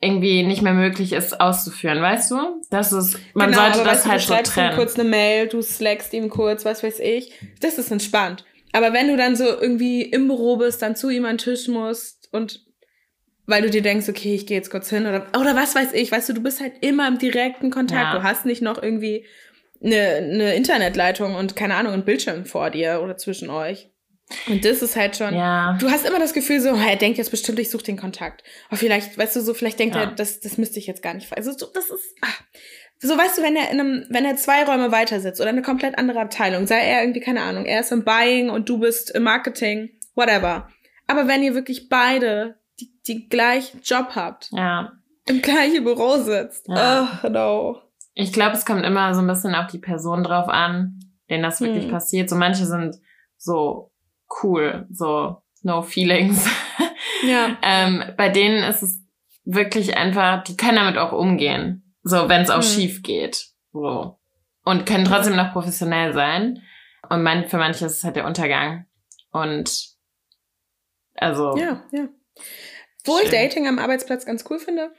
irgendwie nicht mehr möglich ist auszuführen, weißt du? Das ist, man genau, sollte das halt so trennen. Du schreibst ihm kurz eine Mail, du slackst ihm kurz, was weiß ich. Das ist entspannt. Aber wenn du dann so irgendwie im Büro bist, dann zu ihm an den Tisch musst und weil du dir denkst, okay, ich gehe jetzt kurz hin oder, oder was weiß ich, weißt du, du bist halt immer im direkten Kontakt. Ja. Du hast nicht noch irgendwie eine, eine Internetleitung und keine Ahnung, ein Bildschirm vor dir oder zwischen euch. Und das ist halt schon. Ja. Du hast immer das Gefühl, so, er denkt jetzt bestimmt, ich suche den Kontakt. Aber vielleicht, weißt du, so, vielleicht denkt Ja. er, das, das müsste ich jetzt gar nicht. Also, so, das ist. Ah. So, weißt du, wenn er in einem, wenn er zwei Räume weiter sitzt oder eine komplett andere Abteilung, sei er irgendwie, keine Ahnung, er ist im Buying und du bist im Marketing, whatever. Aber wenn ihr wirklich beide die, die gleichen Job habt, Ja. im gleichen Büro sitzt, Ja. oh no. Ich glaube, es kommt immer so ein bisschen auf die Person drauf an, denen das wirklich Hm. passiert. So manche sind so cool, so no feelings. Ja. ähm, bei denen ist es wirklich einfach, die können damit auch umgehen. So, wenn es auch Hm. schief geht. So. Und können trotzdem noch professionell sein. Und man, für manche ist es halt der Untergang. Und also. Ja, ja. Wo ich. Dating am Arbeitsplatz ganz cool finde.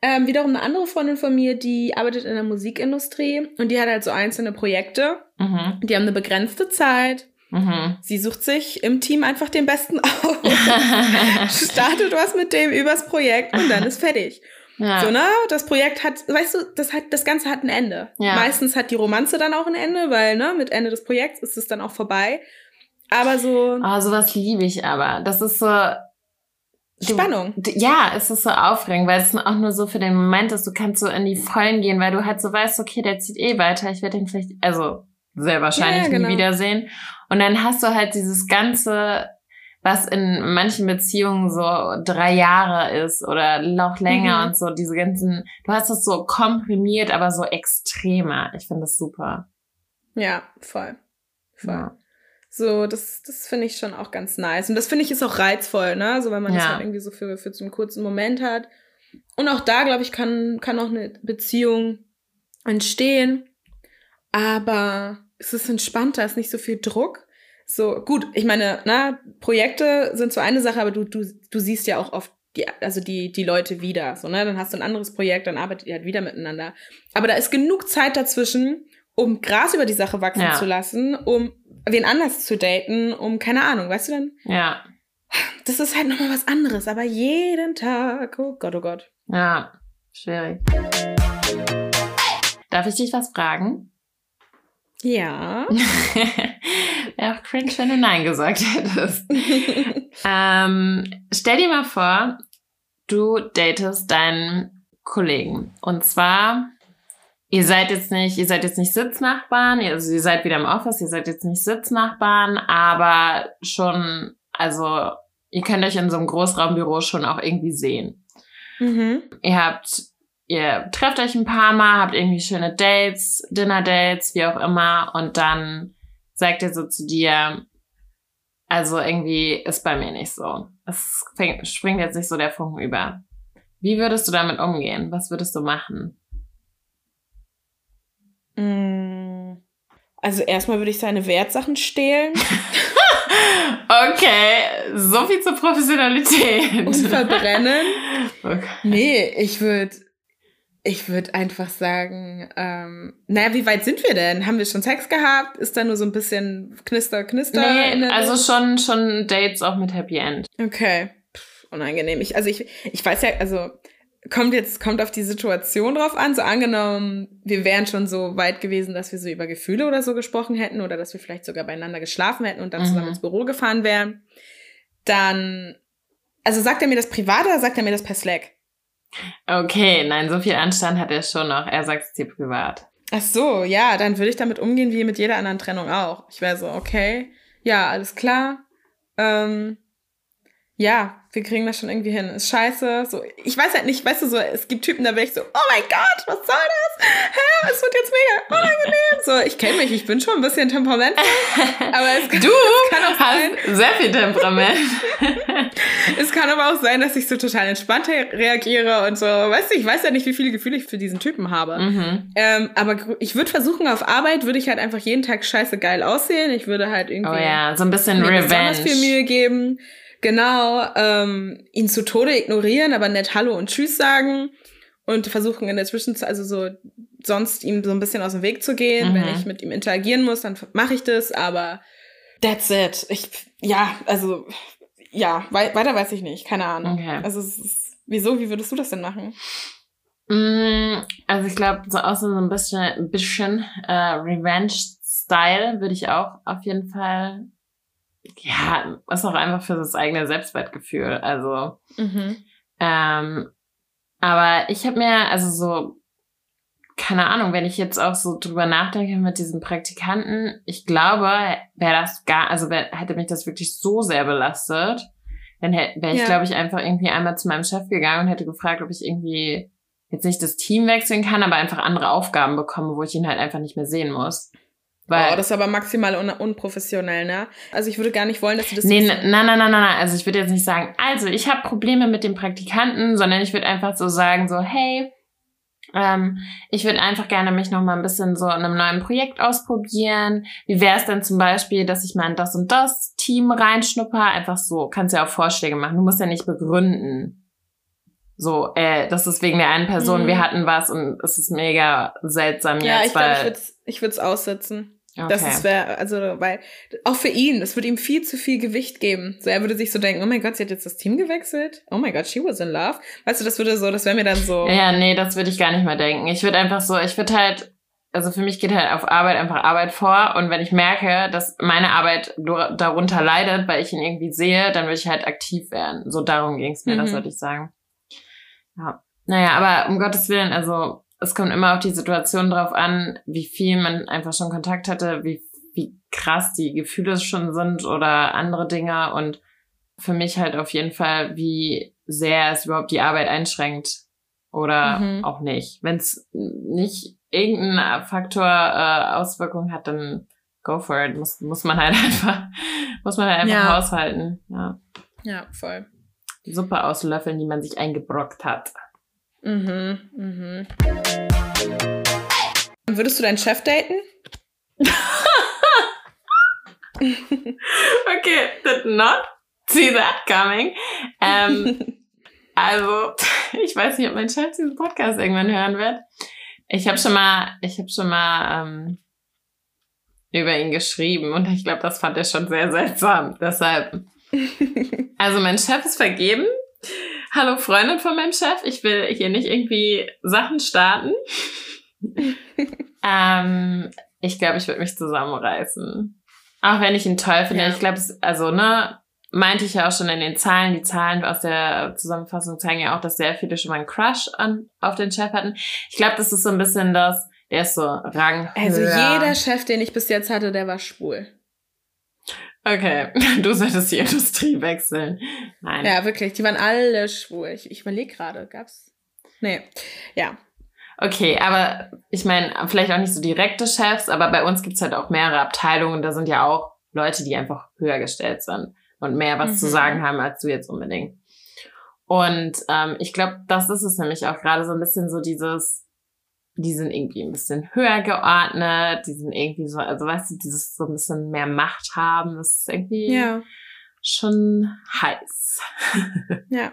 Ähm, wiederum eine andere Freundin von mir, die arbeitet in der Musikindustrie und die hat halt so einzelne Projekte. Mhm. Die haben eine begrenzte Zeit. Mhm. Sie sucht sich im Team einfach den Besten aus. Startet was mit dem übers Projekt und dann ist fertig. ja. So, ne? Das Projekt hat, weißt du, das hat, das Ganze hat ein Ende. Ja. Meistens hat die Romanze dann auch ein Ende, weil, ne, mit Ende des Projekts ist es dann auch vorbei. Aber so Oh, sowas liebe ich aber. Das ist so. du- Spannung. D- Ja, es ist so aufregend, weil es auch nur so für den Moment ist, du kannst so in die Vollen gehen, weil du halt so weißt, okay, der zieht eh weiter, ich werde ihn vielleicht, also sehr wahrscheinlich Ja, genau. nie wiedersehen. Und dann hast du halt dieses ganze, was in manchen Beziehungen so drei Jahre ist oder noch länger Mhm. und so, diese ganzen, du hast das so komprimiert, aber so extremer. Ich finde das super. Ja, voll. Voll. Ja. So, das, das finde ich schon auch ganz nice. Und das finde ich ist auch reizvoll, ne? So, wenn man das Ja. halt irgendwie so für, für so einen kurzen Moment hat. Und auch da, glaube ich, kann, kann auch eine Beziehung entstehen. Aber es ist entspannter, es ist nicht so viel Druck. So, gut, ich meine, na, Projekte sind so eine Sache, aber du, du, du siehst ja auch oft die, also die, die Leute wieder. So, ne? Dann hast du ein anderes Projekt, dann arbeitet ihr halt wieder miteinander. Aber da ist genug Zeit dazwischen, um Gras über die Sache wachsen Ja. zu lassen, um wen anders zu daten, um, keine Ahnung, weißt du dann? Ja, Das ist halt nochmal was anderes, aber jeden Tag, oh Gott, oh Gott. ja, schwierig. Darf ich dich was fragen? Ja. Wäre auch cringe, wenn du Nein gesagt hättest. ähm, stell dir mal vor, du datest deinen Kollegen. Und zwar, ihr seid jetzt nicht, ihr seid jetzt nicht Sitznachbarn, ihr- also ihr seid wieder im Office, ihr seid jetzt nicht Sitznachbarn, aber schon, also ihr könnt euch in so einem Großraumbüro schon auch irgendwie sehen. mhm. Ihr habt, ihr trefft euch ein paar Mal, habt irgendwie schöne Dates, Dinner-Dates, wie auch immer, und dann sagt er so zu dir, also irgendwie ist bei mir nicht so. Es fängt, springt jetzt nicht so der Funken über. Wie würdest du damit umgehen? Was würdest du machen? Mm. Also erstmal würde ich seine Wertsachen stehlen Okay, so viel zur Professionalität. und verbrennen. Okay. Nee, ich würde ich würde einfach sagen, ähm, naja, wie weit sind wir denn? Haben wir schon Sex gehabt? Ist da nur so ein bisschen Knister, Knister? Nee, also schon, schon Dates auch mit Happy End. Okay. Pff, unangenehm. Ich, also ich, ich weiß ja, also kommt jetzt, kommt auf die Situation drauf an. So angenommen, wir wären schon so weit gewesen, dass wir so über Gefühle oder so gesprochen hätten oder dass wir vielleicht sogar beieinander geschlafen hätten und dann Mhm. zusammen ins Büro gefahren wären. Dann, also sagt er mir das privat oder sagt er mir das per Slack? Okay, nein, so viel Anstand hat er schon noch. Er sagt es dir privat. Ach so, ja, dann würde ich damit umgehen wie mit jeder anderen Trennung auch. Ich wäre so, okay, ja, alles klar. Ähm, ja, wir kriegen das schon irgendwie hin. Ist scheiße. So, ich weiß halt nicht, weißt du, so, es gibt Typen, da bin ich so, oh mein Gott, was soll das? Hä, es wird jetzt mega unangenehm. So, ich kenne mich, ich bin schon ein bisschen temperamentvoll, aber es kann, Du es kann auch sein, hast sehr viel Temperament. es kann aber auch sein, dass ich so total entspannt re- reagiere und so, weißt du, ich weiß ja nicht, wie viele Gefühle ich für diesen Typen habe. mhm. Ähm, aber ich würde versuchen, auf Arbeit würde ich halt einfach jeden Tag scheiße geil aussehen. Ich würde halt irgendwie Oh ja, so ein bisschen mir besonders viel Revenge. Mühe geben. Genau, ähm, ihn zu Tode ignorieren, aber nett Hallo und Tschüss sagen und versuchen in der Zwischenzeit, also so sonst ihm so ein bisschen aus dem Weg zu gehen. Mhm. Wenn ich mit ihm interagieren muss, dann mache ich das, aber that's it. Ich, ja, also, ja, wei weiter weiß ich nicht, keine Ahnung. Okay. Also, es ist, wieso, wie würdest du das denn machen? Mm, Also ich glaube, so aus so ein bisschen, bisschen äh, Revenge-Style würde ich auch auf jeden Fall ja, ist auch einfach für das eigene Selbstwertgefühl. Also, mhm. ähm, aber ich habe mir, also so, keine Ahnung, wenn ich jetzt auch so drüber nachdenke mit diesen Praktikanten, ich glaube, wäre das gar, also wär, hätte mich das wirklich so sehr belastet, dann wäre ich, ja. glaube ich, einfach irgendwie einmal zu meinem Chef gegangen und hätte gefragt, ob ich irgendwie jetzt nicht das Team wechseln kann, aber einfach andere Aufgaben bekomme, wo ich ihn halt einfach nicht mehr sehen muss. Weil, oh, das ist aber maximal un unprofessionell, ne? Also ich würde gar nicht wollen, dass du das. Nee, nein, nein, nein, nein, nein. Also ich würde jetzt nicht sagen, also ich habe Probleme mit dem Praktikanten, sondern ich würde einfach so sagen, so, hey, ähm, ich würde einfach gerne mich noch mal ein bisschen so in einem neuen Projekt ausprobieren. Wie wäre es denn zum Beispiel, dass ich mal in das und das Team reinschnupper? Einfach so, kannst ja auch Vorschläge machen. Du musst ja nicht begründen. So, äh, das ist wegen der einen Person, mhm. wir hatten was und es ist mega seltsam ja, jetzt. Ja, ich glaube, ich würde es aussetzen. Okay. Das ist wäre, also, weil, auch für ihn, das würde ihm viel zu viel Gewicht geben. So, er würde sich so denken, oh mein Gott, sie hat jetzt das Team gewechselt. Oh mein Gott, she was in love. Weißt du, das würde so, das wäre mir dann so. Ja, nee, das würde ich gar nicht mehr denken. Ich würde einfach so, ich würde halt, also für mich geht halt auf Arbeit einfach Arbeit vor. Und wenn ich merke, dass meine Arbeit darunter leidet, weil ich ihn irgendwie sehe, dann würde ich halt aktiv werden. So darum ging es mir, mhm. das würde ich sagen. Ja. Naja, aber um Gottes Willen, also es kommt immer auf die Situation drauf an, wie viel man einfach schon Kontakt hatte, wie, wie krass die Gefühle schon sind oder andere Dinge und für mich halt auf jeden Fall, wie sehr es überhaupt die Arbeit einschränkt oder mhm. auch nicht. Wenn es nicht irgendeinen Faktor äh, Auswirkungen hat, dann go for it. Muss, muss man halt einfach, muss man halt einfach ja. haushalten. Ja. ja, voll. Suppe auslöffeln, die man sich eingebrockt hat. Mhm, mhm. Würdest du deinen Chef daten? okay, did not see that coming. Ähm, also, ich weiß nicht, ob mein Chef diesen Podcast irgendwann hören wird. Ich habe schon mal, ich habe schon mal ähm, über ihn geschrieben und ich glaube, das fand er schon sehr seltsam. Deshalb, also mein Chef ist vergeben. Hallo Freundin von meinem Chef, ich will hier nicht irgendwie Sachen starten. ähm, ich glaube, ich würde mich zusammenreißen. Auch wenn ich ihn toll finde. Ja. Ich glaube, also, ne, meinte ich ja auch schon in den Zahlen. Die Zahlen aus der Zusammenfassung zeigen ja auch, dass sehr viele schon mal einen Crush an, auf den Chef hatten. Ich glaube, das ist so ein bisschen das, der ist so Rang. Also jeder Chef, den ich bis jetzt hatte, der war schwul. Okay, du solltest die Industrie wechseln. Nein. Ja, wirklich, die waren alle schwul. Ich, ich überlege gerade, gab's? Nee, ja. Okay, aber ich meine, vielleicht auch nicht so direkte Chefs, aber bei uns gibt's halt auch mehrere Abteilungen. Da sind ja auch Leute, die einfach höher gestellt sind und mehr was mhm. zu sagen haben als du jetzt unbedingt. Und ähm, ich glaube, das ist es nämlich auch gerade so ein bisschen so dieses, die sind irgendwie ein bisschen höher geordnet, die sind irgendwie so, also weißt du, dieses so ein bisschen mehr Macht haben, das ist irgendwie ja. schon heiß. ja.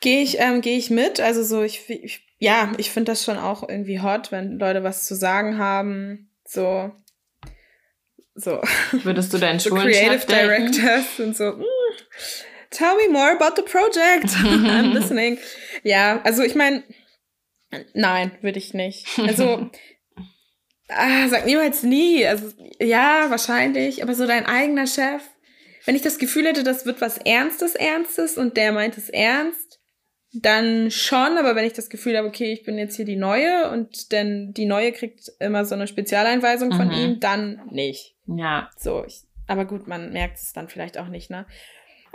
Gehe ich, ähm, gehe ich mit, also so, ich, ich ja, ich finde das schon auch irgendwie hot, wenn Leute was zu sagen haben, so, so. Würdest du deinen so Creative Directors und so, mm, tell me more about the project. I'm listening. Ja, also ich meine, Nein, würde ich nicht. Also, ah, sag niemals nie. Also, ja, wahrscheinlich, aber so dein eigener Chef. Wenn ich das Gefühl hätte, das wird was Ernstes, Ernstes und der meint es ernst, dann schon, aber wenn ich das Gefühl habe, okay, ich bin jetzt hier die Neue und denn die Neue kriegt immer so eine Spezialeinweisung von mhm. ihm, dann nicht. Ja. So, ich, aber gut, man merkt es dann vielleicht auch nicht, ne?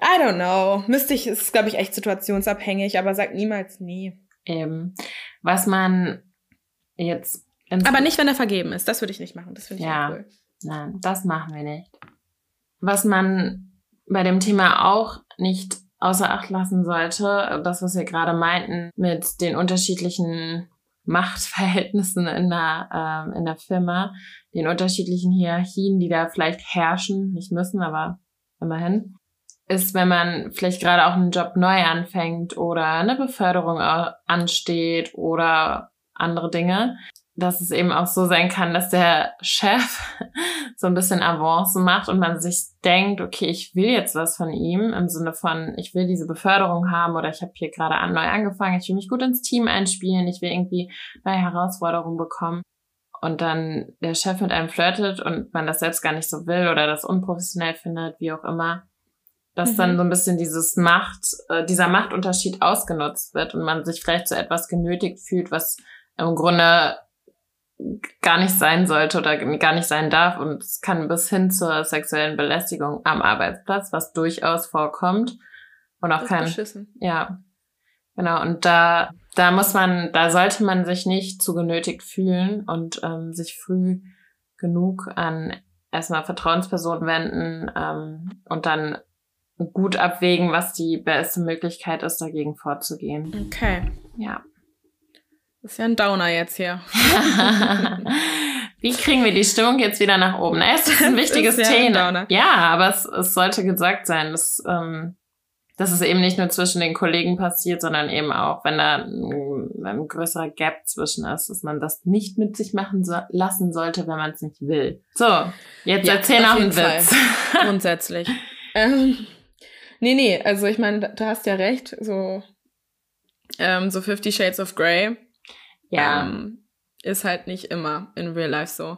I don't know. Müsste ich, ist, glaube ich, echt situationsabhängig, aber sag niemals nie. Eben. Was man jetzt. Aber nicht, wenn er vergeben ist. Das würde ich nicht machen. Das finde ich ja cool. Nein, das machen wir nicht. Was man bei dem Thema auch nicht außer Acht lassen sollte, das, was wir gerade meinten, mit den unterschiedlichen Machtverhältnissen in der, ähm, in der Firma, den unterschiedlichen Hierarchien, die da vielleicht herrschen, nicht müssen, aber immerhin ist, wenn man vielleicht gerade auch einen Job neu anfängt oder eine Beförderung ansteht oder andere Dinge, dass es eben auch so sein kann, dass der Chef so ein bisschen Avance macht und man sich denkt, okay, ich will jetzt was von ihm im Sinne von, ich will diese Beförderung haben oder ich habe hier gerade an, neu angefangen, ich will mich gut ins Team einspielen, ich will irgendwie neue Herausforderungen bekommen. und dann der Chef mit einem flirtet und man das selbst gar nicht so will oder das unprofessionell findet, wie auch immer, dass mhm. dann so ein bisschen dieses Macht, äh, dieser Machtunterschied ausgenutzt wird und man sich vielleicht zu so etwas genötigt fühlt, was im Grunde gar nicht sein sollte oder gar nicht sein darf. Und es kann bis hin zur sexuellen Belästigung am Arbeitsplatz, was durchaus vorkommt. Und auch kein. Ja. Genau. Und da, da muss man, da sollte man sich nicht zu genötigt fühlen und ähm, sich früh genug an erstmal Vertrauenspersonen wenden ähm, und dann gut abwägen, was die beste Möglichkeit ist, dagegen vorzugehen. Okay. Ja. Das ist ja ein Downer jetzt hier. Wie kriegen wir die Stimmung jetzt wieder nach oben? Es ist ein wichtiges ist Thema. Ja, aber es, es sollte gesagt sein, dass, ähm, dass es eben nicht nur zwischen den Kollegen passiert, sondern eben auch, wenn da ein, ein größerer Gap zwischen ist, dass man das nicht mit sich machen so, lassen sollte, wenn man es nicht will. So, jetzt ja, erzähl noch einen Witz. Grundsätzlich. ähm, nee, nee, also ich meine, du hast ja recht, so, ähm, so Fifty Shades of Grey ja. Ähm, ist halt nicht immer in Real Life so.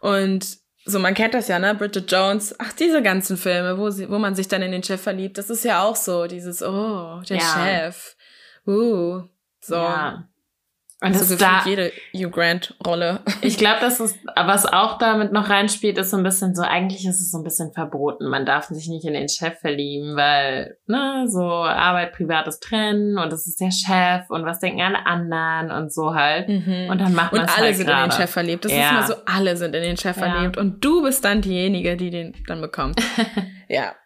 Und so, man kennt das ja, ne? Bridget Jones, ach, diese ganzen Filme, wo sie, wo man sich dann in den Chef verliebt, das ist ja auch so, dieses, oh, der ja. Chef. Uh, so. Ja. Und also das da, jede Hugh Grant-Rolle. Ich glaube, das ist, was auch damit noch reinspielt, ist so ein bisschen so, eigentlich ist es so ein bisschen verboten. Man darf sich nicht in den Chef verlieben, weil, ne, so Arbeit, Privates trennen und das ist der Chef und was denken alle anderen und so halt. Mhm. Und dann macht man Und alle halt sind grade. in den Chef verliebt. Das ja. ist immer so, alle sind in den Chef ja. verliebt und du bist dann diejenige, die den dann bekommt. ja.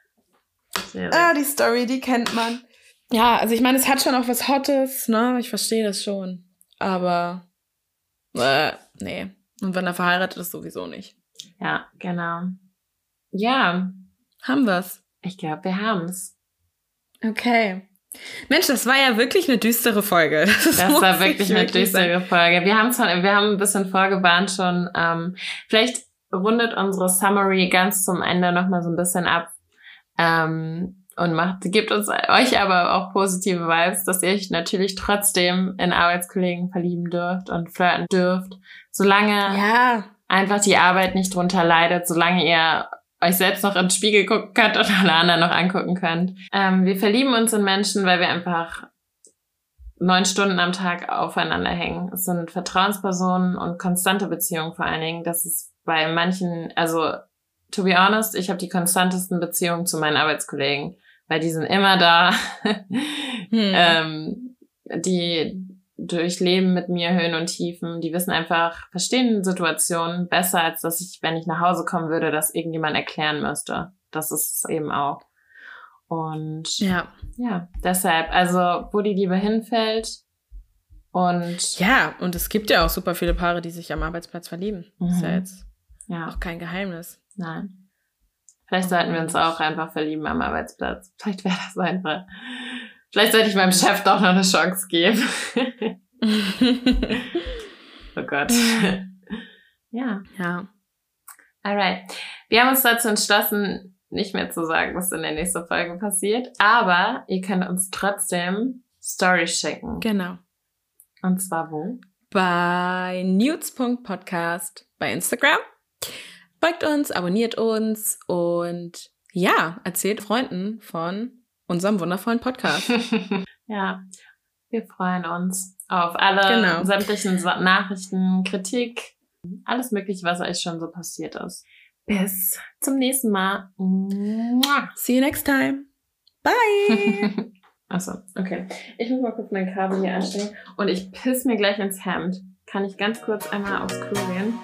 Ah, die Story, die kennt man. Ja, also ich meine, es hat schon auch was Hottes, ne? Ich verstehe das schon. Aber äh, nee. Und wenn er verheiratet ist, sowieso nicht. Ja, genau. Ja. Haben wir's? Ich glaube, wir haben's. Okay. Mensch, das war ja wirklich eine düstere Folge. Das, das war wirklich eine wirklich düstere sein. Folge. Wir haben schon, wir haben ein bisschen vorgewarnt schon. Ähm, vielleicht rundet unsere Summary ganz zum Ende nochmal so ein bisschen ab. Ähm, und macht, gibt uns euch aber auch positive Vibes, dass ihr euch natürlich trotzdem in Arbeitskollegen verlieben dürft und flirten dürft, solange ja. einfach die Arbeit nicht drunter leidet, solange ihr euch selbst noch ins Spiegel gucken könnt und alle anderen noch angucken könnt. Ähm, wir verlieben uns in Menschen, weil wir einfach neun Stunden am Tag aufeinander hängen. Es sind Vertrauenspersonen und konstante Beziehungen vor allen Dingen. Das ist bei manchen, also to be honest, ich habe die konstantesten Beziehungen zu meinen Arbeitskollegen weil die sind immer da. hm. ähm, die durchleben mit mir Höhen und Tiefen. Die wissen einfach, verstehen Situationen besser, als dass ich, wenn ich nach Hause kommen würde, das irgendjemand erklären müsste. Das ist es eben auch. Und ja, ja, deshalb, also wo die Liebe hinfällt und ja, und es gibt ja auch super viele Paare, die sich am Arbeitsplatz verlieben. Mhm. Ist ja jetzt ja. auch kein Geheimnis. Nein. Vielleicht sollten wir uns auch einfach verlieben am Arbeitsplatz. Vielleicht wäre das einfach. Vielleicht sollte ich meinem Chef doch noch eine Chance geben. oh Gott. ja. Ja. Alright. Wir haben uns dazu entschlossen, nicht mehr zu sagen, was in der nächsten Folge passiert. Aber ihr könnt uns trotzdem Stories schicken. Genau. Und zwar wo? Bei nudes.podcast bei Instagram. Folgt uns, abonniert uns und ja, erzählt Freunden von unserem wundervollen Podcast. ja, wir freuen uns auf alle genau. sämtlichen Nachrichten, Kritik, alles Mögliche, was euch schon so passiert ist. Bis zum nächsten Mal. See you next time. Bye. Achso, okay. Ich muss mal kurz mein Kabel hier anstellen und ich piss mir gleich ins Hemd. Kann ich ganz kurz einmal aufs Klo gehen?